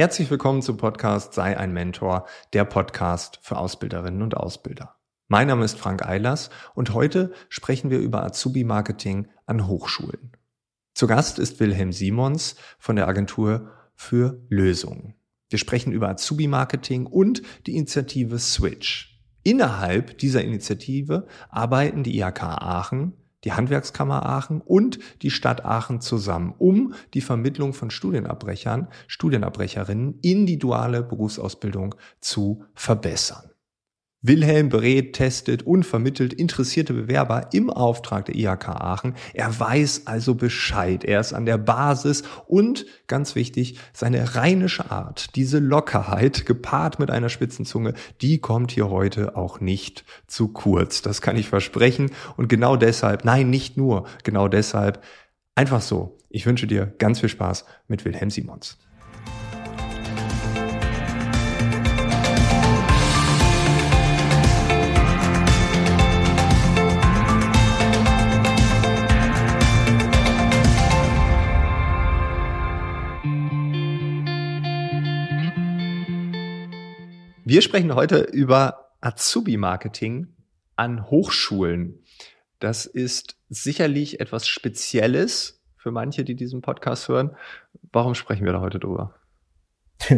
Herzlich willkommen zum Podcast Sei ein Mentor, der Podcast für Ausbilderinnen und Ausbilder. Mein Name ist Frank Eilers und heute sprechen wir über Azubi-Marketing an Hochschulen. Zu Gast ist Wilhelm Simons von der Agentur für Lösungen. Wir sprechen über Azubi-Marketing und die Initiative Switch. Innerhalb dieser Initiative arbeiten die IHK Aachen, die Handwerkskammer Aachen und die Stadt Aachen zusammen, um die Vermittlung von Studienabbrechern, Studienabbrecherinnen in die duale Berufsausbildung zu verbessern. Wilhelm berät, testet und vermittelt interessierte Bewerber im Auftrag der IHK Aachen. Er weiß also Bescheid. Er ist an der Basis und, ganz wichtig, seine rheinische Art, diese Lockerheit gepaart mit einer Spitzenzunge, die kommt hier heute auch nicht zu kurz. Das kann ich versprechen. Und genau deshalb, nein, nicht nur, genau deshalb, einfach so. Ich wünsche dir ganz viel Spaß mit Wilhelm Simons. Wir sprechen heute über Azubi-Marketing an Hochschulen. Das ist sicherlich etwas Spezielles für manche, die diesen Podcast hören. Warum sprechen wir da heute drüber?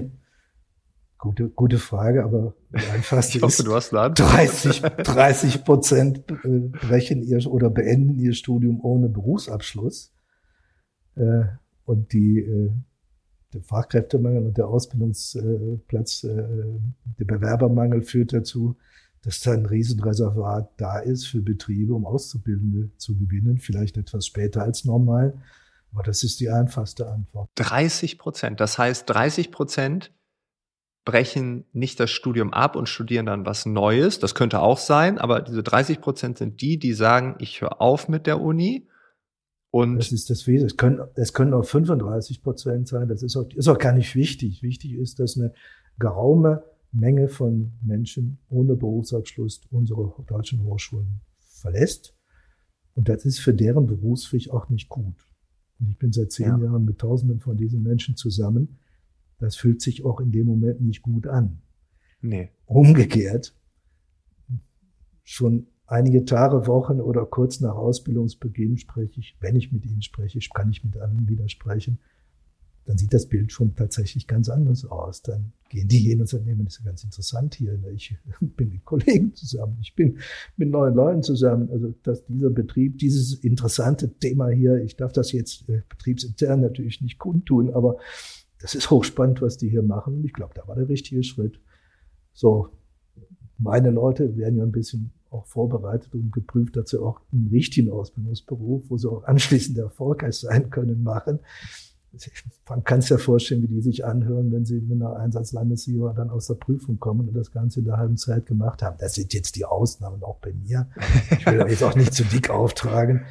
Gute, gute Frage, aber einfachste ich hoffe, du hast 30, 30 Prozent brechen ihr oder beenden ihr Studium ohne Berufsabschluss. Äh, und die äh, der Fachkräftemangel und der Ausbildungsplatz, äh, der Bewerbermangel führt dazu, dass da ein Riesenreservat da ist für Betriebe, um Auszubildende zu gewinnen, vielleicht etwas später als normal. Aber das ist die einfachste Antwort. 30 Prozent. Das heißt, 30 Prozent brechen nicht das Studium ab und studieren dann was Neues. Das könnte auch sein, aber diese 30 Prozent sind die, die sagen, ich höre auf mit der Uni und das ist das Wesen. Es können, es können auch 35 Prozent sein. Das ist auch, ist auch gar nicht wichtig. Wichtig ist, dass eine geraume Menge von Menschen ohne Berufsabschluss unsere deutschen Hochschulen verlässt. Und das ist für deren Berufsweg auch nicht gut. Und ich bin seit zehn ja. Jahren mit Tausenden von diesen Menschen zusammen. Das fühlt sich auch in dem Moment nicht gut an. Nee. Umgekehrt, schon einige Tage, Wochen oder kurz nach Ausbildungsbeginn spreche ich, wenn ich mit ihnen spreche, kann ich mit anderen widersprechen, dann sieht das Bild schon tatsächlich ganz anders aus. Dann gehen die hin und sagen, nee, das ist ja ganz interessant hier. Ich bin mit Kollegen zusammen, ich bin mit neuen Leuten zusammen. Also, dass dieser Betrieb, dieses interessante Thema hier, ich darf das jetzt äh, betriebsintern natürlich nicht kundtun, aber das ist hochspannend, was die hier machen. Ich glaube, da war der richtige Schritt. So, meine Leute werden ja ein bisschen auch vorbereitet und geprüft, dass sie auch einen richtigen Ausbildungsberuf, wo sie auch anschließend erfolgreich sein können, machen. Man kann es ja vorstellen, wie die sich anhören, wenn sie mit einer Einsatzlandessieger dann aus der Prüfung kommen und das Ganze in der halben Zeit gemacht haben. Das sind jetzt die Ausnahmen auch bei mir. Ich will jetzt auch nicht zu dick auftragen.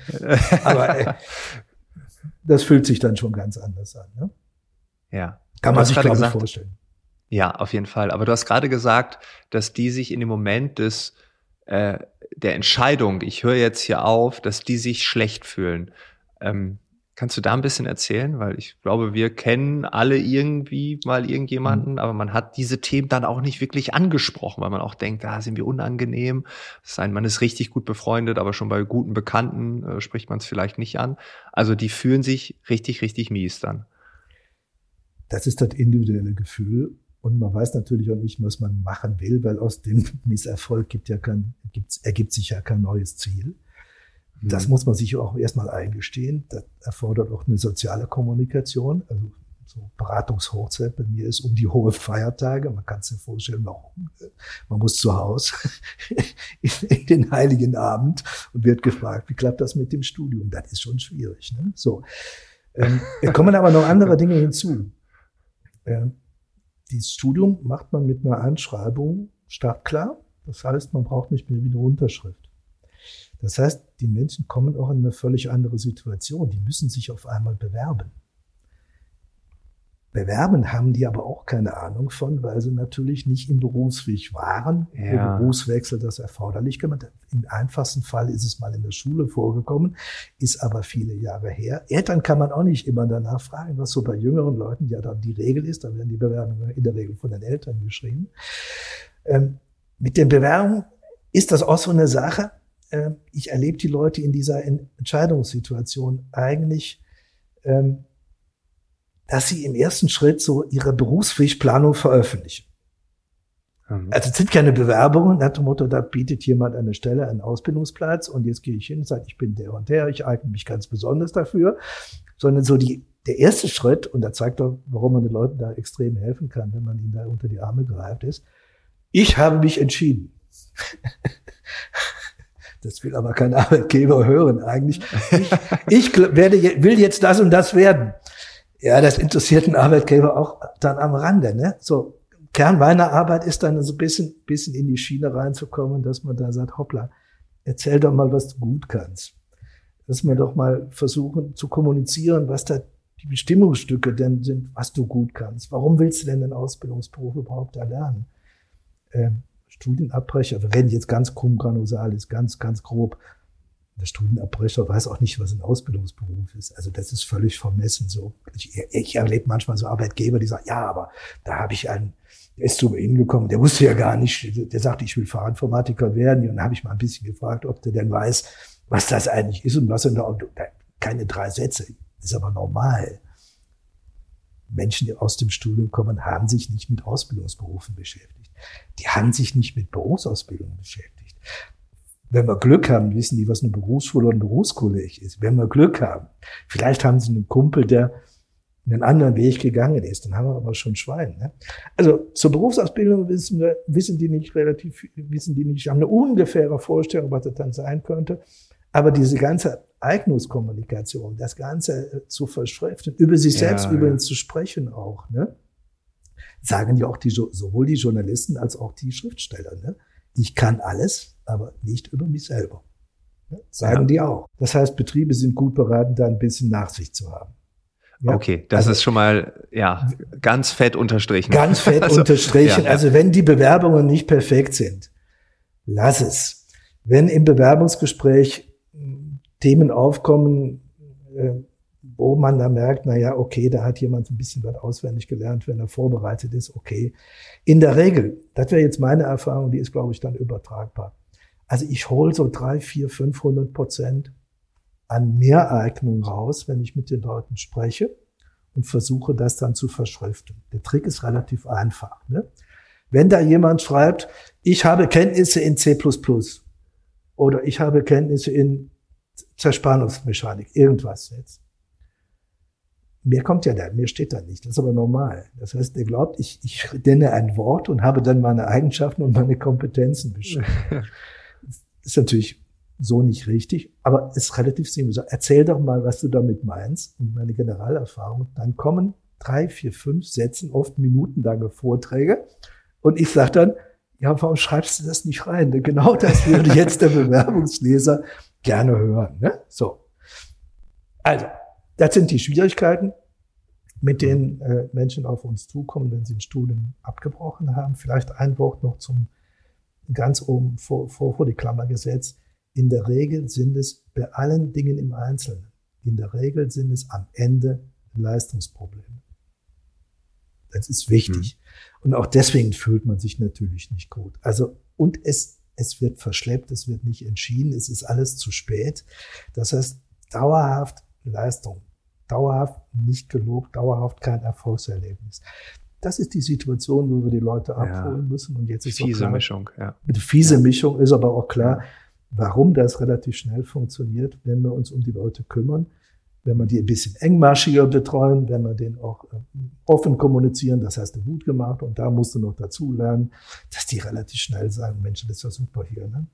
Aber äh, das fühlt sich dann schon ganz anders an. Ne? Ja. Kann man sich, glaube ich, vorstellen. Ja, auf jeden Fall. Aber du hast gerade gesagt, dass die sich in dem Moment des äh, der Entscheidung, ich höre jetzt hier auf, dass die sich schlecht fühlen. Ähm, kannst du da ein bisschen erzählen? Weil ich glaube, wir kennen alle irgendwie mal irgendjemanden, mhm. aber man hat diese Themen dann auch nicht wirklich angesprochen, weil man auch denkt, da ah, sind wir unangenehm. Sein, man ist richtig gut befreundet, aber schon bei guten Bekannten äh, spricht man es vielleicht nicht an. Also die fühlen sich richtig, richtig mies dann. Das ist das individuelle Gefühl. Und man weiß natürlich auch nicht, was man machen will, weil aus dem Misserfolg gibt ja kein, ergibt sich ja kein neues Ziel. Das mhm. muss man sich auch erstmal eingestehen. Das erfordert auch eine soziale Kommunikation. Also so Beratungshochzeit bei mir ist um die hohe Feiertage. Man kann sich vorstellen, warum. Man muss zu Hause in den heiligen Abend und wird gefragt, wie klappt das mit dem Studium? Das ist schon schwierig. Ne? So. Ähm, kommen aber noch andere Dinge hinzu. Ähm, dieses Studium macht man mit einer Einschreibung startklar. Das heißt, man braucht nicht mehr wie eine Unterschrift. Das heißt, die Menschen kommen auch in eine völlig andere Situation. Die müssen sich auf einmal bewerben. Bewerben, haben die aber auch keine Ahnung von, weil sie natürlich nicht im Berufsweg waren, ja. Berufswechsel das erforderlich gemacht. Im einfachsten Fall ist es mal in der Schule vorgekommen, ist aber viele Jahre her. Eltern kann man auch nicht immer danach fragen, was so bei jüngeren Leuten ja dann die Regel ist. Da werden die Bewerbungen in der Regel von den Eltern geschrieben. Ähm, mit den Bewerbungen ist das auch so eine Sache. Ähm, ich erlebe die Leute in dieser Entscheidungssituation eigentlich ähm, dass sie im ersten Schritt so ihre Berufswegplanung veröffentlichen. Mhm. Also es sind keine Bewerbungen nach dem Motto, da bietet jemand eine Stelle, einen Ausbildungsplatz und jetzt gehe ich hin und sage, ich bin der und der, ich eigne mich ganz besonders dafür, sondern so die, der erste Schritt, und da zeigt doch, warum man den Leuten da extrem helfen kann, wenn man ihnen da unter die Arme greift, ist, ich habe mich entschieden. Das will aber kein Arbeitgeber hören eigentlich. Ich, ich werde, will jetzt das und das werden. Ja, das interessiert einen Arbeitgeber auch dann am Rande. Ne? So Kern meiner Arbeit ist dann so ein bisschen, bisschen in die Schiene reinzukommen, dass man da sagt, hoppla, erzähl doch mal, was du gut kannst. Dass wir doch mal versuchen zu kommunizieren, was da die Bestimmungsstücke denn sind, was du gut kannst. Warum willst du denn den Ausbildungsberuf überhaupt erlernen? Ähm, Studienabbrecher, wir reden jetzt ganz krumm granusalis, ganz, ganz grob der Studienabbrecher weiß auch nicht, was ein Ausbildungsberuf ist. Also das ist völlig vermessen so. Ich, ich erlebe manchmal so Arbeitgeber, die sagen, ja, aber da habe ich einen, der ist zu mir hingekommen, der wusste ja gar nicht, der sagte, ich will Fachinformatiker werden. Und dann habe ich mal ein bisschen gefragt, ob der denn weiß, was das eigentlich ist und was er da, keine drei Sätze. Ist aber normal. Menschen, die aus dem Studium kommen, haben sich nicht mit Ausbildungsberufen beschäftigt. Die haben sich nicht mit Berufsausbildung beschäftigt. Wenn wir Glück haben, wissen die, was eine Berufsschule oder ein Berufskolleg ist. Wenn wir Glück haben. Vielleicht haben sie einen Kumpel, der einen anderen Weg gegangen ist. Dann haben wir aber schon Schwein. Ne? Also zur Berufsausbildung wissen, wir, wissen die nicht relativ, wissen die nicht, haben eine ungefähre Vorstellung, was das dann sein könnte. Aber diese ganze Eignungskommunikation, das Ganze äh, zu verschriften, über sich selbst ja, übrigens ja. zu sprechen auch, ne? sagen ja auch die, sowohl die Journalisten als auch die Schriftsteller. Ne? Ich kann alles, aber nicht über mich selber. Sagen ja. die auch. Das heißt, Betriebe sind gut beraten, da ein bisschen Nachsicht zu haben. Ja? Okay, das also, ist schon mal ja ganz fett unterstrichen. Ganz fett also, unterstrichen. Ja, also wenn die Bewerbungen nicht perfekt sind, lass es. Wenn im Bewerbungsgespräch Themen aufkommen, äh, wo man da merkt, na ja, okay, da hat jemand ein bisschen was auswendig gelernt, wenn er vorbereitet ist, okay. In der Regel, das wäre jetzt meine Erfahrung, die ist, glaube ich, dann übertragbar. Also ich hole so drei, vier, 500 Prozent an Mehreignung raus, wenn ich mit den Leuten spreche und versuche das dann zu verschriften. Der Trick ist relativ einfach. Ne? Wenn da jemand schreibt, ich habe Kenntnisse in C++ oder ich habe Kenntnisse in Zerspannungsmechanik, irgendwas jetzt, Mehr kommt ja da, mehr steht da nicht. Das ist aber normal. Das heißt, er glaubt, ich, ich nenne ein Wort und habe dann meine Eigenschaften und meine Kompetenzen beschrieben. ist natürlich so nicht richtig, aber ist relativ simpel. Erzähl doch mal, was du damit meinst und meine Generalerfahrung. Dann kommen drei, vier, fünf Sätzen, oft minutenlange Vorträge. Und ich sage dann, ja, warum schreibst du das nicht rein? Denn genau das würde jetzt der Bewerbungsleser gerne hören. Ne? So. Also, das sind die Schwierigkeiten, mit denen äh, Menschen auf uns zukommen, wenn sie ein Studium abgebrochen haben. Vielleicht ein Wort noch zum ganz oben vor, vor, vor die Klammer gesetzt. In der Regel sind es bei allen Dingen im Einzelnen, in der Regel sind es am Ende Leistungsprobleme. Das ist wichtig. Mhm. Und auch deswegen fühlt man sich natürlich nicht gut. Also, und es, es wird verschleppt, es wird nicht entschieden, es ist alles zu spät. Das heißt, dauerhaft Leistung dauerhaft nicht gelobt, dauerhaft kein Erfolgserlebnis. Das ist die Situation, wo wir die Leute abholen ja. müssen. Und jetzt ist fiese klar, Mischung, ja. Eine fiese ja. Mischung ist aber auch klar, warum das relativ schnell funktioniert, wenn wir uns um die Leute kümmern, wenn wir die ein bisschen engmaschiger betreuen, wenn wir den auch äh, offen kommunizieren, das hast du gut gemacht und da musst du noch dazu lernen, dass die relativ schnell sagen, Mensch, das ist ja super hier, ne?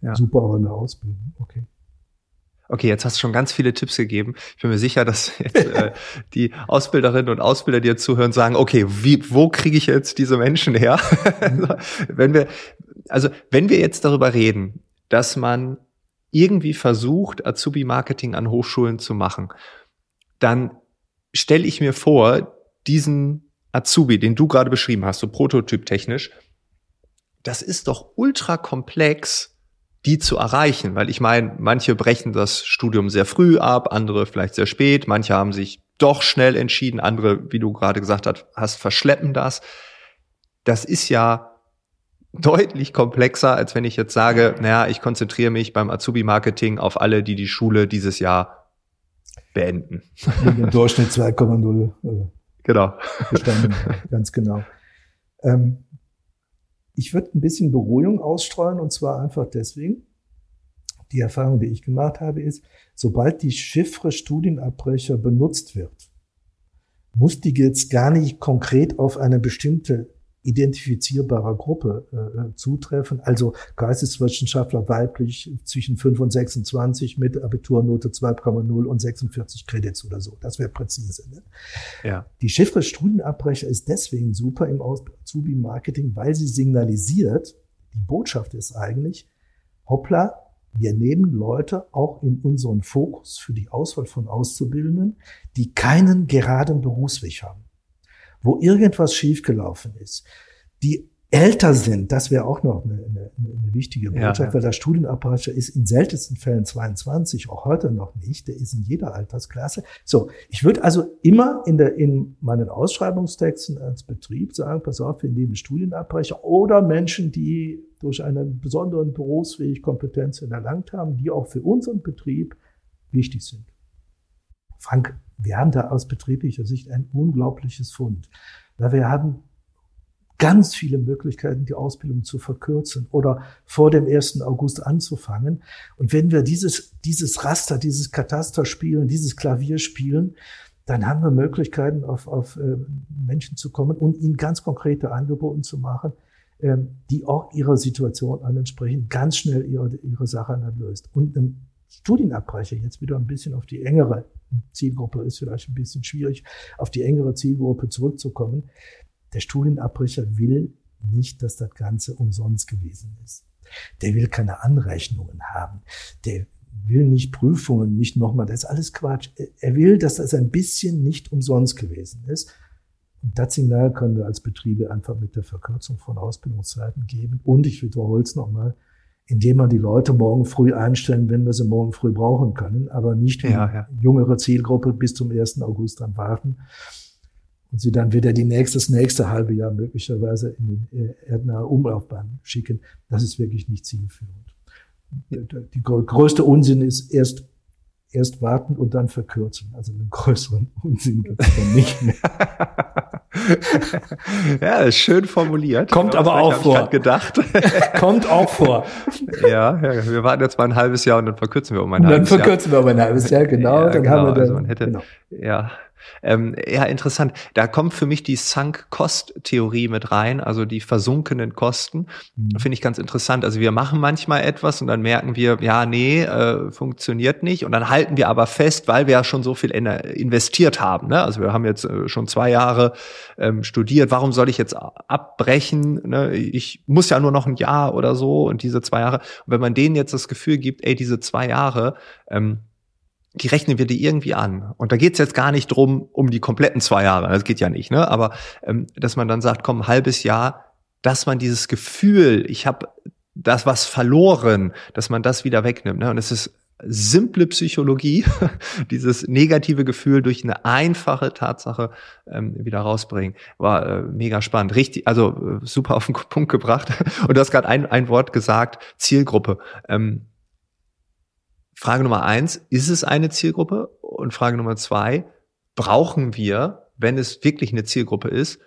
Ja. Super aber eine Ausbildung, okay. Okay, jetzt hast du schon ganz viele Tipps gegeben. Ich bin mir sicher, dass jetzt, äh, die Ausbilderinnen und Ausbilder, die jetzt zuhören, sagen, okay, wie, wo kriege ich jetzt diese Menschen her? Wenn wir, also wenn wir jetzt darüber reden, dass man irgendwie versucht, Azubi-Marketing an Hochschulen zu machen, dann stelle ich mir vor, diesen Azubi, den du gerade beschrieben hast, so prototyptechnisch, das ist doch ultra komplex, die zu erreichen, weil ich meine, manche brechen das Studium sehr früh ab, andere vielleicht sehr spät, manche haben sich doch schnell entschieden, andere, wie du gerade gesagt hast, verschleppen das. Das ist ja deutlich komplexer, als wenn ich jetzt sage, naja, ich konzentriere mich beim Azubi-Marketing auf alle, die die Schule dieses Jahr beenden. Im Durchschnitt 2,0. Äh, genau. Bestanden, ganz genau. Ähm, ich würde ein bisschen Beruhigung ausstreuen und zwar einfach deswegen, die Erfahrung, die ich gemacht habe, ist, sobald die Chiffre Studienabbrecher benutzt wird, muss die jetzt gar nicht konkret auf eine bestimmte identifizierbarer Gruppe äh, zutreffen. Also Geisteswissenschaftler weiblich zwischen 5 und 26 mit Abiturnote 2,0 und 46 Credits oder so. Das wäre präzise. Ne? Ja. Die Chiffre Studienabbrecher ist deswegen super im Azubi-Marketing, weil sie signalisiert, die Botschaft ist eigentlich, hoppla, wir nehmen Leute auch in unseren Fokus für die Auswahl von Auszubildenden, die keinen geraden Berufsweg haben wo irgendwas schiefgelaufen ist, die älter sind, das wäre auch noch eine, eine, eine wichtige Botschaft, ja, ja. weil der Studienabbrecher ist in seltensten Fällen 22, auch heute noch nicht, der ist in jeder Altersklasse. So, ich würde also immer in, der, in meinen Ausschreibungstexten als Betrieb sagen, pass auf, wir nehmen Studienabbrecher oder Menschen, die durch einen besonderen Berufsweg Kompetenzen erlangt haben, die auch für unseren Betrieb wichtig sind. Frank, wir haben da aus betrieblicher Sicht ein unglaubliches Fund. Weil wir haben ganz viele Möglichkeiten, die Ausbildung zu verkürzen oder vor dem 1. August anzufangen. Und wenn wir dieses, dieses Raster, dieses Kataster spielen, dieses Klavier spielen, dann haben wir Möglichkeiten, auf, auf äh, Menschen zu kommen und ihnen ganz konkrete Angebote zu machen, ähm, die auch ihrer Situation ansprechen, ganz schnell ihre, ihre Sache löst. Und ein Studienabbrecher jetzt wieder ein bisschen auf die engere Zielgruppe ist vielleicht ein bisschen schwierig, auf die engere Zielgruppe zurückzukommen. Der Studienabbrecher will nicht, dass das Ganze umsonst gewesen ist. Der will keine Anrechnungen haben. Der will nicht Prüfungen, nicht nochmal, das ist alles Quatsch. Er will, dass das ein bisschen nicht umsonst gewesen ist. Und das Signal können wir als Betriebe einfach mit der Verkürzung von Ausbildungszeiten geben. Und ich wiederhole es nochmal, indem man die Leute morgen früh einstellen, wenn wir sie morgen früh brauchen können, aber nicht wie ja, ja. jüngere Zielgruppe bis zum 1. August dann warten und sie dann wieder die nächste, das nächste halbe Jahr möglicherweise in den äh, erdnahe Umlaufbahn schicken. Das ist wirklich nicht zielführend. Die größte Unsinn ist erst erst warten und dann verkürzen. Also einen größeren Unsinn gibt es dann nicht mehr. ja, ist schön formuliert. Kommt genau, aber auch vor. gedacht. Kommt auch vor. ja, ja, wir warten jetzt mal ein halbes Jahr und dann verkürzen wir um ein halbes Jahr. Dann verkürzen wir um ein halbes Jahr, genau. Ja, dann genau, haben wir dann, also man hätte, genau. ja, ähm, ja, interessant. Da kommt für mich die Sunk-Cost-Theorie mit rein, also die versunkenen Kosten. Mhm. Finde ich ganz interessant. Also wir machen manchmal etwas und dann merken wir, ja, nee, äh, funktioniert nicht. Und dann halten wir aber fest, weil wir ja schon so viel investiert haben. Ne? Also wir haben jetzt äh, schon zwei Jahre ähm, studiert. Warum soll ich jetzt abbrechen? Ne? Ich muss ja nur noch ein Jahr oder so und diese zwei Jahre. Und wenn man denen jetzt das Gefühl gibt, ey, diese zwei Jahre, ähm, die rechnen wir dir irgendwie an. Und da geht's jetzt gar nicht drum, um die kompletten zwei Jahre, das geht ja nicht, ne? Aber ähm, dass man dann sagt, komm, ein halbes Jahr, dass man dieses Gefühl, ich habe das was verloren, dass man das wieder wegnimmt. Ne? Und es ist simple Psychologie, dieses negative Gefühl durch eine einfache Tatsache ähm, wieder rausbringen. War äh, mega spannend. Richtig, also äh, super auf den Punkt gebracht. Und du hast gerade ein, ein Wort gesagt, Zielgruppe. Ähm, Frage Nummer eins, ist es eine Zielgruppe? Und Frage Nummer zwei, brauchen wir, wenn es wirklich eine Zielgruppe ist,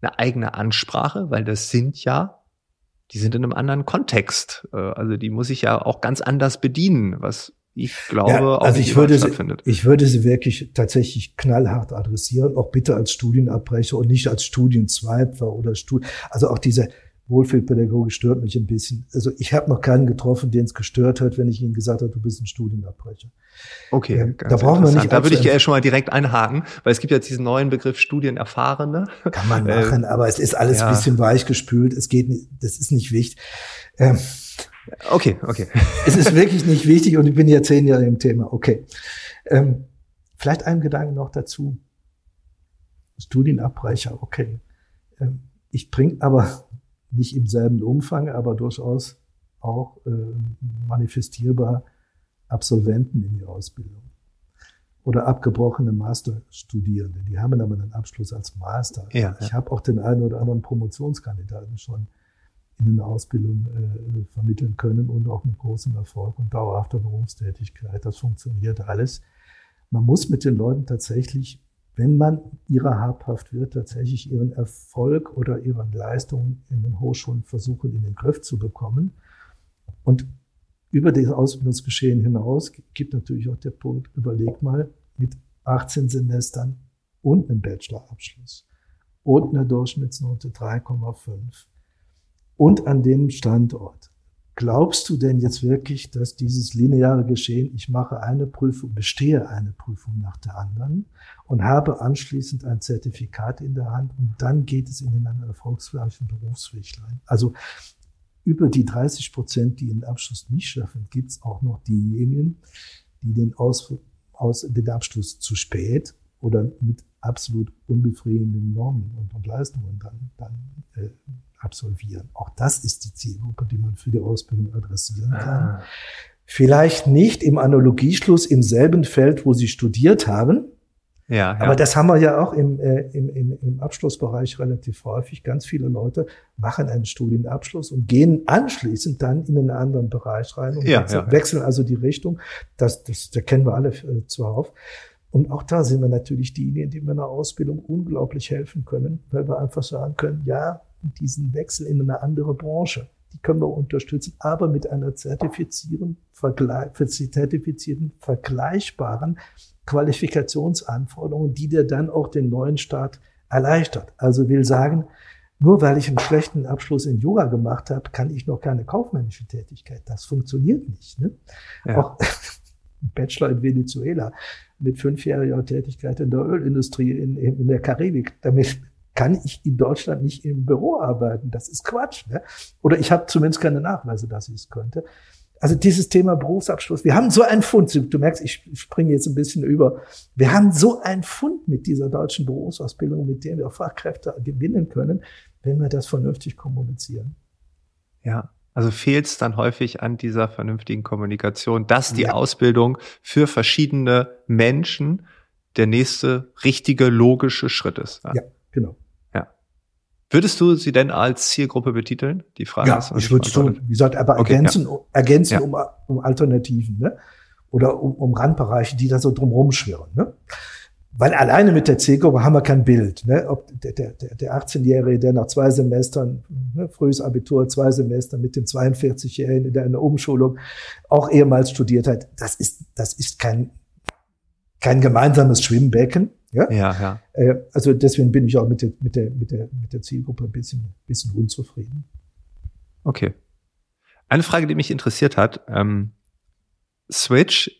eine eigene Ansprache? Weil das sind ja, die sind in einem anderen Kontext. Äh, also die muss ich ja auch ganz anders bedienen, was ich glaube ja, auch also ich würde stattfindet. Sie, ich würde sie wirklich tatsächlich knallhart adressieren, auch bitte als Studienabbrecher und nicht als Studienzweifler oder Stud also auch diese Wohlfühlpädagogik stört mich ein bisschen. Also ich habe noch keinen getroffen, den es gestört hat, wenn ich ihm gesagt habe, du bist ein Studienabbrecher. Okay, ähm, da brauchen wir nicht. Da würde ich ja schon mal direkt einhaken, weil es gibt jetzt diesen neuen Begriff Studienerfahrene. Kann man äh, machen, äh, aber es ist alles ja. ein bisschen weichgespült. Es geht nicht, das ist nicht wichtig. Ähm, okay, okay. Es ist wirklich nicht wichtig und ich bin ja zehn Jahre im Thema. Okay. Ähm, vielleicht einen Gedanken noch dazu. Studienabbrecher, okay. Ähm, ich bringe aber nicht im selben Umfang, aber durchaus auch äh, manifestierbar Absolventen in die Ausbildung oder abgebrochene Masterstudierende. Die haben aber einen Abschluss als Master. Ja, ich ja. habe auch den einen oder anderen Promotionskandidaten schon in eine Ausbildung äh, vermitteln können und auch mit großem Erfolg und dauerhafter Berufstätigkeit. Das funktioniert alles. Man muss mit den Leuten tatsächlich, wenn man ihrer habhaft wird, tatsächlich ihren Erfolg oder ihren Leistungen in den Hochschulen versuchen, in den Griff zu bekommen. Und über das Ausbildungsgeschehen hinaus gibt natürlich auch der Punkt, überleg mal, mit 18 Semestern und einem Bachelorabschluss und einer Durchschnittsnote 3,5 und an dem Standort. Glaubst du denn jetzt wirklich, dass dieses lineare Geschehen, ich mache eine Prüfung, bestehe eine Prüfung nach der anderen und habe anschließend ein Zertifikat in der Hand und dann geht es in einen erfolgsreichen Berufsweg? Also über die 30 Prozent, die den Abschluss nicht schaffen, gibt es auch noch diejenigen, die den, Aus, aus, den Abschluss zu spät oder mit absolut unbefriedigenden Normen und, und Leistungen dann, dann äh, absolvieren. Auch das ist die Zielgruppe, die man für die Ausbildung adressieren kann. Ah. Vielleicht nicht im Analogieschluss im selben Feld, wo sie studiert haben, ja, ja. Aber das haben wir ja auch im, äh, im, im, im Abschlussbereich relativ häufig. Ganz viele Leute machen einen Studienabschluss und gehen anschließend dann in einen anderen Bereich rein und ja, wechseln, ja. wechseln also die Richtung. Das, das, da kennen wir alle äh, zuhauf. Und auch da sind wir natürlich diejenigen, die wir in der Ausbildung unglaublich helfen können, weil wir einfach sagen können, ja, diesen Wechsel in eine andere Branche, die können wir unterstützen, aber mit einer zertifizierten, zertifizierten vergleichbaren Qualifikationsanforderungen, die dir dann auch den neuen Start erleichtert. Also will sagen, nur weil ich einen schlechten Abschluss in Yoga gemacht habe, kann ich noch keine kaufmännische Tätigkeit. Das funktioniert nicht. Ne? Ja. Auch Bachelor in Venezuela mit fünfjähriger Tätigkeit in der Ölindustrie in, in der Karibik. Damit kann ich in Deutschland nicht im Büro arbeiten. Das ist Quatsch. Ne? Oder ich habe zumindest keine Nachweise, dass ich es könnte. Also dieses Thema Berufsabschluss, wir haben so einen Fund, du merkst, ich springe jetzt ein bisschen über, wir haben so einen Fund mit dieser deutschen Berufsausbildung, mit der wir Fachkräfte gewinnen können, wenn wir das vernünftig kommunizieren. Ja, also fehlt es dann häufig an dieser vernünftigen Kommunikation, dass die ja. Ausbildung für verschiedene Menschen der nächste richtige, logische Schritt ist. Ja, ja genau. Würdest du sie denn als Zielgruppe betiteln? Die Frage ja, ist. ich würde es tun. Wie gesagt, aber okay, ergänzen, ja. ergänzen ja. Um, um Alternativen, ne? Oder um, um Randbereiche, die da so drumherum schwirren, ne? Weil alleine mit der Zielgruppe haben wir kein Bild. Ne? Ob der, der, der 18-Jährige, der nach zwei Semestern, ne, frühes Abitur, zwei Semester mit dem 42-Jährigen, der in der Umschulung auch ehemals studiert hat, das ist, das ist kein, kein gemeinsames Schwimmbecken. Ja, ja. ja. Äh, also deswegen bin ich auch mit der, mit der, mit der, mit der Zielgruppe ein bisschen, bisschen unzufrieden. Okay. Eine Frage, die mich interessiert hat, ähm, Switch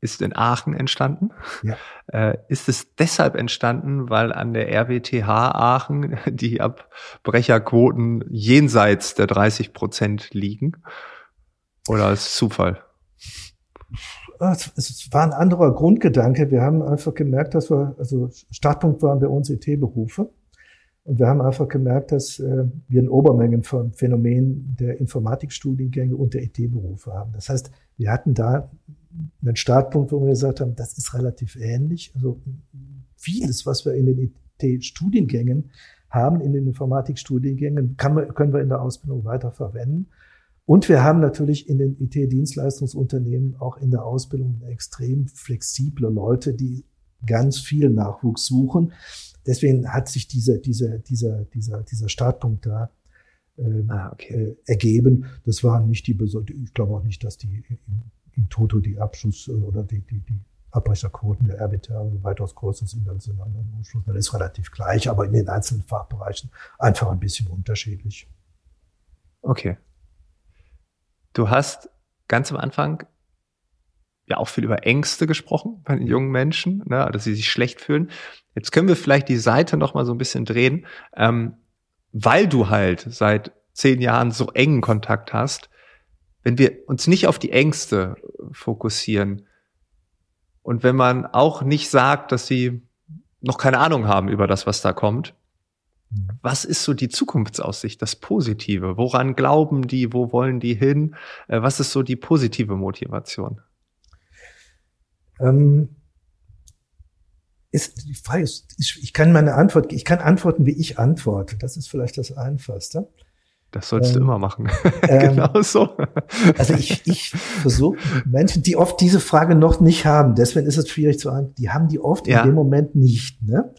ist in Aachen entstanden. Ja. Äh, ist es deshalb entstanden, weil an der RWTH Aachen die Abbrecherquoten jenseits der 30 Prozent liegen? Oder ist es Zufall? Es war ein anderer Grundgedanke. Wir haben einfach gemerkt, dass wir, also Startpunkt waren bei uns IT-Berufe. Und wir haben einfach gemerkt, dass äh, wir ein Obermengen von Phänomen der Informatikstudiengänge und der IT-Berufe haben. Das heißt, wir hatten da einen Startpunkt, wo wir gesagt haben, das ist relativ ähnlich. Also vieles, was wir in den IT-Studiengängen haben, in den Informatikstudiengängen, kann können wir in der Ausbildung weiter verwenden. Und wir haben natürlich in den IT-Dienstleistungsunternehmen auch in der Ausbildung extrem flexible Leute, die ganz viel Nachwuchs suchen. Deswegen hat sich dieser, dieser, dieser, dieser, dieser Startpunkt da äh, ah, okay. äh, ergeben. Das waren nicht die, ich glaube auch nicht, dass die in, in Toto die Abschluss äh, oder die, die, die Abbrecherquoten der RWTH weitaus größer sind als in anderen Hochschulen. Das ist relativ gleich, aber in den einzelnen Fachbereichen einfach ein bisschen unterschiedlich. Okay. Du hast ganz am Anfang ja auch viel über Ängste gesprochen bei den jungen Menschen, ne, dass sie sich schlecht fühlen. Jetzt können wir vielleicht die Seite noch mal so ein bisschen drehen, ähm, weil du halt seit zehn Jahren so engen Kontakt hast. Wenn wir uns nicht auf die Ängste fokussieren und wenn man auch nicht sagt, dass sie noch keine Ahnung haben über das, was da kommt. Was ist so die Zukunftsaussicht, das Positive? Woran glauben die? Wo wollen die hin? Äh, was ist so die positive Motivation? Ähm, ist die Frage ist, ich kann meine Antwort, ich kann antworten, wie ich antworte. Das ist vielleicht das Einfachste. Das sollst ähm, du immer machen. Ähm, genau so. Also ich, ich versuche Menschen, die oft diese Frage noch nicht haben, deswegen ist es schwierig zu antworten, die haben die oft ja. in dem Moment nicht. Ne?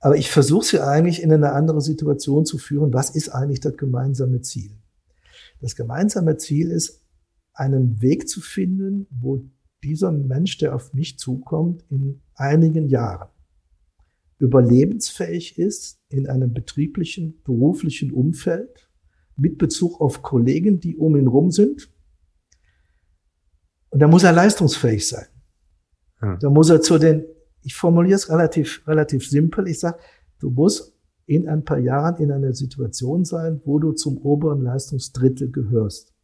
Aber ich versuche sie eigentlich in eine andere Situation zu führen. Was ist eigentlich das gemeinsame Ziel? Das gemeinsame Ziel ist, einen Weg zu finden, wo dieser Mensch, der auf mich zukommt, in einigen Jahren überlebensfähig ist in einem betrieblichen, beruflichen Umfeld mit Bezug auf Kollegen, die um ihn rum sind. Und da muss er leistungsfähig sein. Ja. Da muss er zu den, ich formuliere es relativ, relativ simpel, ich sage, du musst in ein paar Jahren in einer Situation sein, wo du zum oberen Leistungsdrittel gehörst.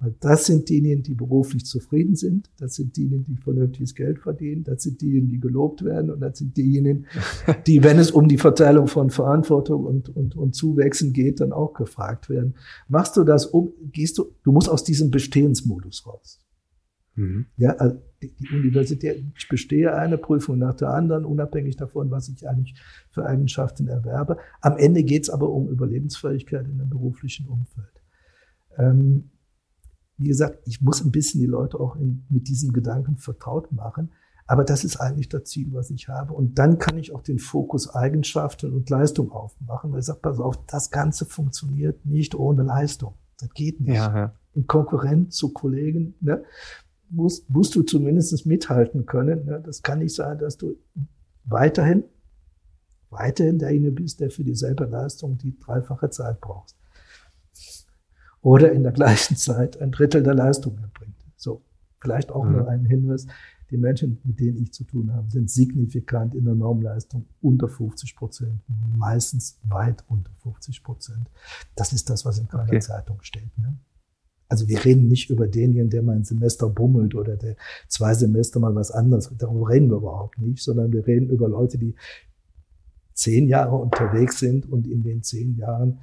Weil das sind diejenigen, die beruflich zufrieden sind, das sind diejenigen, die vernünftiges Geld verdienen, das sind diejenigen, die gelobt werden und das sind diejenigen, die, wenn es um die Verteilung von Verantwortung und, und, und Zuwächsen geht, dann auch gefragt werden. Machst du das um, gehst du, du musst aus diesem Bestehensmodus raus. Mhm. Ja, also die, die Universität, ich bestehe eine Prüfung nach der anderen, unabhängig davon, was ich eigentlich für Eigenschaften erwerbe. Am Ende geht es aber um Überlebensfähigkeit in einem beruflichen Umfeld. Ähm, wie gesagt, ich muss ein bisschen die Leute auch in, mit diesen Gedanken vertraut machen. Aber das ist eigentlich das Ziel, was ich habe. Und dann kann ich auch den Fokus Eigenschaften und Leistung aufmachen, weil ich sage, pass auf, das Ganze funktioniert nicht ohne Leistung. Das geht nicht. Ja, ja. In Konkurrenz zu Kollegen ne, musst, musst du zumindest mithalten können. Ne? Das kann nicht sein, dass du weiterhin, weiterhin derjenige bist, der für dieselbe Leistung die dreifache Zeit brauchst oder in der gleichen Zeit ein Drittel der Leistung erbringt. So, vielleicht auch mhm. nur ein Hinweis. Die Menschen, mit denen ich zu tun habe, sind signifikant in der Normleistung unter 50 Prozent, meistens weit unter 50 Prozent. Das ist das, was in keiner okay. Zeitung steht. Ne? Also wir reden nicht über denjenigen, der mal ein Semester bummelt oder der zwei Semester mal was anderes. Darüber reden wir überhaupt nicht, sondern wir reden über Leute, die zehn Jahre unterwegs sind und in den zehn Jahren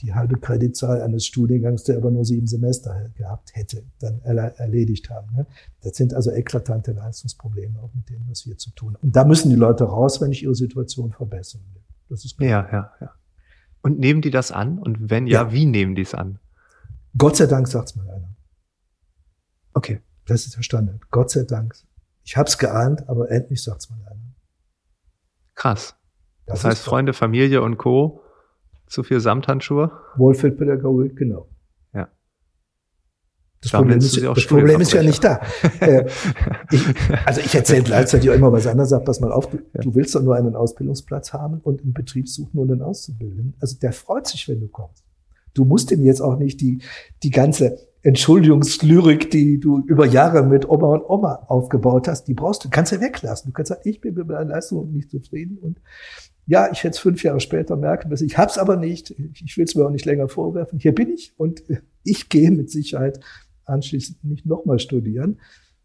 die halbe Kreditzahl eines Studiengangs, der aber nur sieben Semester gehabt hätte, dann erledigt haben. Ne? Das sind also eklatante Leistungsprobleme, auch mit denen, was wir zu tun haben. Und da müssen die Leute raus, wenn ich ihre Situation verbessern will. Das ist klar. Ja, ja, ja. Und nehmen die das an? Und wenn ja, ja. wie nehmen die es an? Gott sei Dank sagt's mal einer. Okay. Das ist der Standard. Gott sei Dank. Ich hab's geahnt, aber endlich sagt's mal einer. Krass. Das, das heißt, Freunde, Familie und Co zu viel Samthandschuhe? Wohlfühlpädagogik, genau. Ja. Das da Problem, ist, das Problem ist ja nicht da. Äh, ich, also ich erzähle gleichzeitig auch immer was anderes, sag, pass mal auf, du, ja. du, willst doch nur einen Ausbildungsplatz haben und einen Betrieb suchen und einen Auszubildenden. Also der freut sich, wenn du kommst. Du musst ihm jetzt auch nicht die, die ganze Entschuldigungslyrik, die du über Jahre mit Oma und Oma aufgebaut hast, die brauchst du, kannst du weglassen. Du kannst sagen, ich bin mit meiner Leistung nicht zufrieden und ja, ich hätte es fünf Jahre später merken müssen. Ich habe es aber nicht. Ich will es mir auch nicht länger vorwerfen. Hier bin ich und ich gehe mit Sicherheit anschließend nicht nochmal studieren.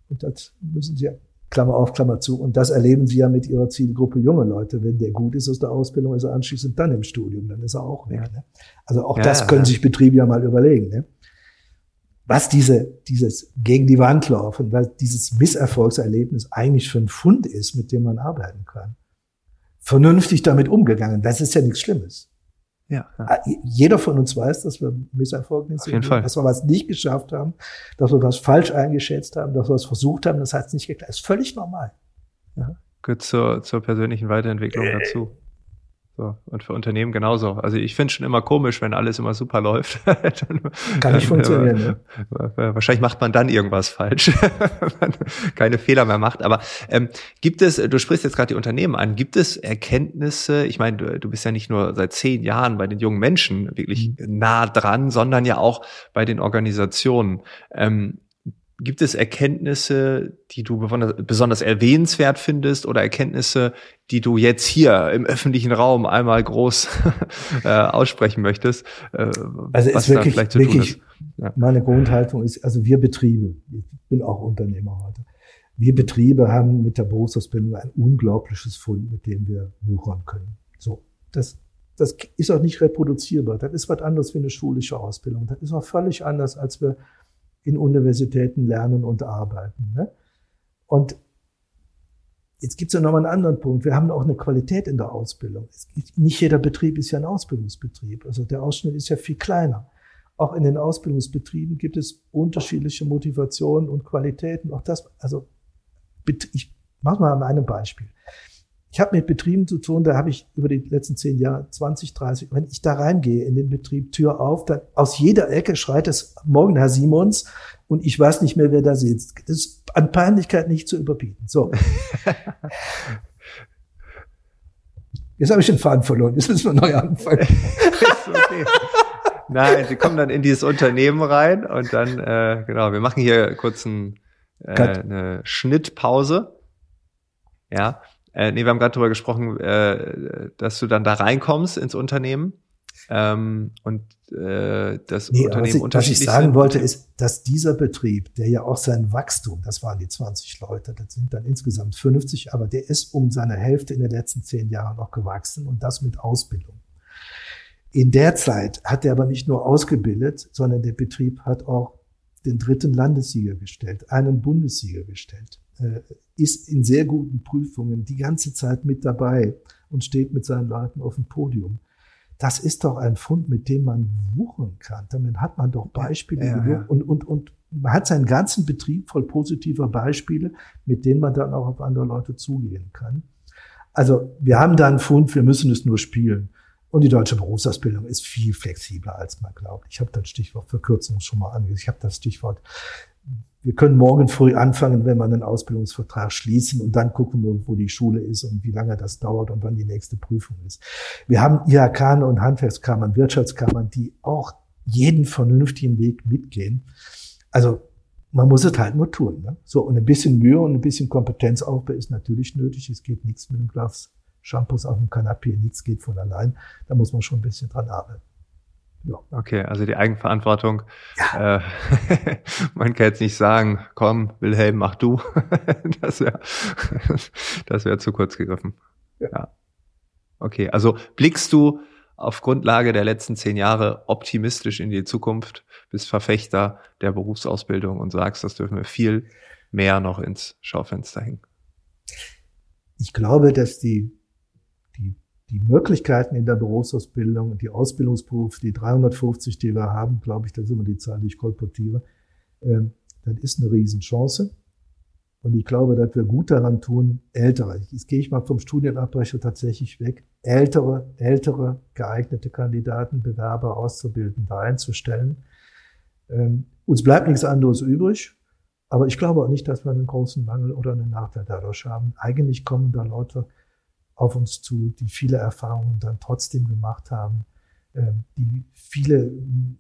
Und das müssen Sie, Klammer auf, Klammer zu. Und das erleben Sie ja mit Ihrer Zielgruppe junge Leute. Wenn der gut ist aus der Ausbildung, ist er anschließend dann im Studium. Dann ist er auch weg. Ne? Also auch ja, das können ja. sich Betriebe ja mal überlegen. Ne? Was diese, dieses gegen die Wand laufen, was dieses Misserfolgserlebnis eigentlich für ein Fund ist, mit dem man arbeiten kann vernünftig damit umgegangen. Das ist ja nichts Schlimmes. Ja, ja. Ah, jeder von uns weiß, dass wir Misserfolge sind, dass wir was nicht geschafft haben, dass wir was falsch eingeschätzt haben, dass wir es versucht haben, das hat es nicht geklappt. Das ist völlig normal. Ja. Gehört zur, zur persönlichen Weiterentwicklung äh, dazu. So, und für Unternehmen genauso. Also ich finde schon immer komisch, wenn alles immer super läuft. dann, Kann nicht funktionieren. Ne? Wahrscheinlich macht man dann irgendwas falsch, wenn man keine Fehler mehr macht. Aber ähm, gibt es, du sprichst jetzt gerade die Unternehmen an, gibt es Erkenntnisse, ich meine, du, du, bist ja nicht nur seit zehn Jahren bei den jungen Menschen wirklich mhm. nah dran, sondern ja auch bei den Organisationen. Ähm, Gibt es Erkenntnisse, die du besonders erwähnenswert findest oder Erkenntnisse, die du jetzt hier im öffentlichen Raum einmal groß äh, aussprechen möchtest? Äh, also was ist wirklich, wirklich ja. meine Grundhaltung ist, also wir Betriebe, ich bin auch Unternehmer heute, Wir Betriebe haben mit der Berufsausbildung ein unglaubliches Fund, mit dem wir wuchern können. So, das, das ist auch nicht reproduzierbar. Das ist was anderes wie eine schulische Ausbildung. Das ist auch völlig anders, als wir in Universitäten lernen und arbeiten. Ne? Und jetzt gibt es ja noch mal einen anderen Punkt. Wir haben auch eine Qualität in der Ausbildung. nicht jeder Betrieb ist ja ein Ausbildungsbetrieb. Also der Ausschnitt ist ja viel kleiner. Auch in den Ausbildungsbetrieben gibt es unterschiedliche Motivationen und Qualitäten. Auch das, also ich mache mal an einem Beispiel. Ich habe mit Betrieben zu tun, da habe ich über die letzten zehn Jahre 20, 30, wenn ich da reingehe in den Betrieb, Tür auf, dann aus jeder Ecke schreit es morgen Herr Simons und ich weiß nicht mehr, wer da sitzt. Das ist an Peinlichkeit nicht zu überbieten. So. Jetzt habe ich den Faden verloren. Jetzt müssen wir neu anfangen. okay. Nein, sie kommen dann in dieses Unternehmen rein und dann, äh, genau, wir machen hier kurz ein, äh, eine Schnittpause. Ja. Äh, nee, wir haben gerade darüber gesprochen, äh, dass du dann da reinkommst ins Unternehmen ähm, und äh, das nee, Unternehmen was ich, was ich sagen sind. wollte, ist, dass dieser Betrieb, der ja auch sein Wachstum, das waren die 20 Leute, das sind dann insgesamt 50, aber der ist um seine Hälfte in den letzten zehn Jahren noch gewachsen und das mit Ausbildung. In der Zeit hat er aber nicht nur ausgebildet, sondern der Betrieb hat auch den dritten Landessieger gestellt, einen Bundessieger gestellt. Ist in sehr guten Prüfungen die ganze Zeit mit dabei und steht mit seinen Leuten auf dem Podium. Das ist doch ein Fund, mit dem man wuchern kann. Damit hat man doch Beispiele ja, ja. Und, und, und man hat seinen ganzen Betrieb voll positiver Beispiele, mit denen man dann auch auf andere Leute zugehen kann. Also wir haben da einen Fund, wir müssen es nur spielen. Und die deutsche Berufsausbildung ist viel flexibler, als man glaubt. Ich habe das Stichwort Verkürzung schon mal angesehen. Ich habe das Stichwort wir können morgen früh anfangen, wenn wir einen Ausbildungsvertrag schließen und dann gucken wir, wo die Schule ist und wie lange das dauert und wann die nächste Prüfung ist. Wir haben IHK und Handwerkskammern, Wirtschaftskammern, die auch jeden vernünftigen Weg mitgehen. Also man muss es halt nur tun. Ne? So, und ein bisschen Mühe und ein bisschen Kompetenzaufbau ist natürlich nötig. Es geht nichts mit einem Glas Shampoos auf dem Kanapee, nichts geht von allein. Da muss man schon ein bisschen dran arbeiten. Ja. Okay, also die Eigenverantwortung. Ja. Äh, man kann jetzt nicht sagen, komm, Wilhelm, mach du. das wäre das wäre zu kurz gegriffen. Ja. ja. Okay, also blickst du auf Grundlage der letzten zehn Jahre optimistisch in die Zukunft, bist Verfechter der Berufsausbildung und sagst, das dürfen wir viel mehr noch ins Schaufenster hängen. Ich glaube, dass die, die Möglichkeiten in der Berufsausbildung und die Ausbildungsberufe, die 350, die wir haben, glaube ich, das ist immer die Zahl, die ich kolportiere, äh, das ist eine Riesenchance. Und ich glaube, dass wir gut daran tun, ältere, jetzt gehe ich mal vom Studienabbrecher tatsächlich weg, ältere, ältere geeignete Kandidaten, Bewerber, Auszubildende einzustellen. Ähm, uns bleibt nichts anderes übrig. Aber ich glaube auch nicht, dass wir einen großen Mangel oder einen Nachteil dadurch haben. Eigentlich kommen da Leute auf uns zu, die viele Erfahrungen dann trotzdem gemacht haben, ähm, die viele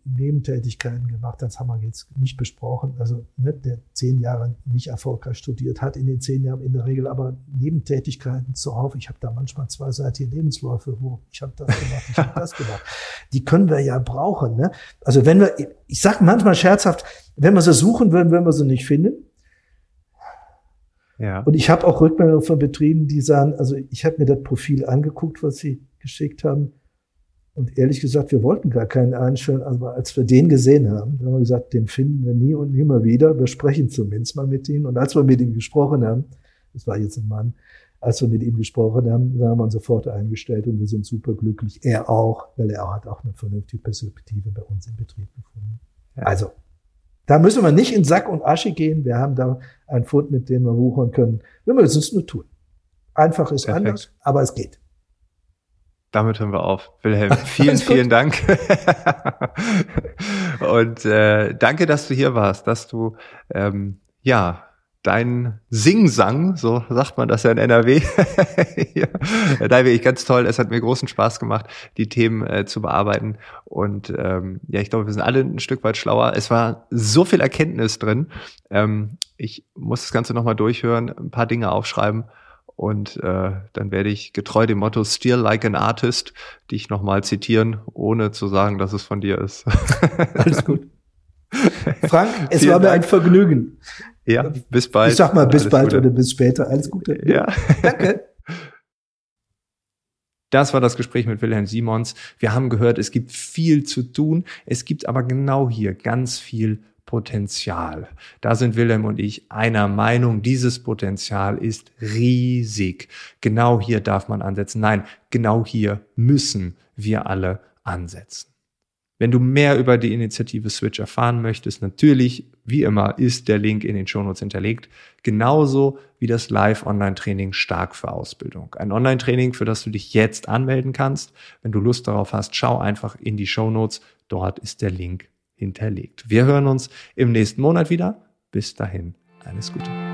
Nebentätigkeiten gemacht haben. Das haben wir jetzt nicht besprochen. Also ne, der zehn Jahre nicht erfolgreich studiert hat, in den zehn Jahren in der Regel aber Nebentätigkeiten zuhauf. Ich habe da manchmal zweiseitige Lebensläufe, wo ich habe das gemacht, ich habe das gemacht. Die können wir ja brauchen. Ne? Also wenn wir, ich sage manchmal scherzhaft, wenn wir sie suchen würden, würden wir sie nicht finden. Ja. Und ich habe auch Rückmeldungen von Betrieben, die sagen, also ich habe mir das Profil angeguckt, was sie geschickt haben. Und ehrlich gesagt, wir wollten gar keinen einstellen, aber als wir den gesehen haben, haben wir gesagt, den finden wir nie und nimmer wieder. Wir sprechen zumindest mal mit ihm. Und als wir mit ihm gesprochen haben, das war jetzt ein Mann, als wir mit ihm gesprochen haben, haben wir uns sofort eingestellt und wir sind super glücklich. Er auch, weil er hat auch eine vernünftige Perspektive bei uns im Betrieb gefunden. Ja. Also, da müssen wir nicht in Sack und Asche gehen. Wir haben da einen Fund, mit dem wir wuchern können. wenn wir es nur tun. Einfach ist Perfekt. anders, aber es geht. Damit hören wir auf. Wilhelm, vielen, vielen Dank. und äh, danke, dass du hier warst, dass du ähm, ja dein Singsang, so sagt man das ja in NRW. ja, da ich ganz toll. Es hat mir großen Spaß gemacht, die Themen äh, zu bearbeiten. Und ähm, ja, ich glaube, wir sind alle ein Stück weit schlauer. Es war so viel Erkenntnis drin. Ähm, ich muss das Ganze nochmal durchhören, ein paar Dinge aufschreiben. Und äh, dann werde ich getreu dem Motto Still like an artist dich nochmal zitieren, ohne zu sagen, dass es von dir ist. Alles gut. Frank, es Vielen war mir Dank. ein Vergnügen. Ja, bis bald. Ich sag mal bis bald Gute. oder bis später. Alles Gute. Ja. Danke. Das war das Gespräch mit Wilhelm Simons. Wir haben gehört, es gibt viel zu tun. Es gibt aber genau hier ganz viel Potenzial. Da sind Wilhelm und ich einer Meinung. Dieses Potenzial ist riesig. Genau hier darf man ansetzen. Nein, genau hier müssen wir alle ansetzen. Wenn du mehr über die Initiative Switch erfahren möchtest, natürlich, wie immer, ist der Link in den Shownotes hinterlegt. Genauso wie das Live-Online-Training Stark für Ausbildung. Ein Online-Training, für das du dich jetzt anmelden kannst. Wenn du Lust darauf hast, schau einfach in die Shownotes. Dort ist der Link hinterlegt. Wir hören uns im nächsten Monat wieder. Bis dahin, alles Gute.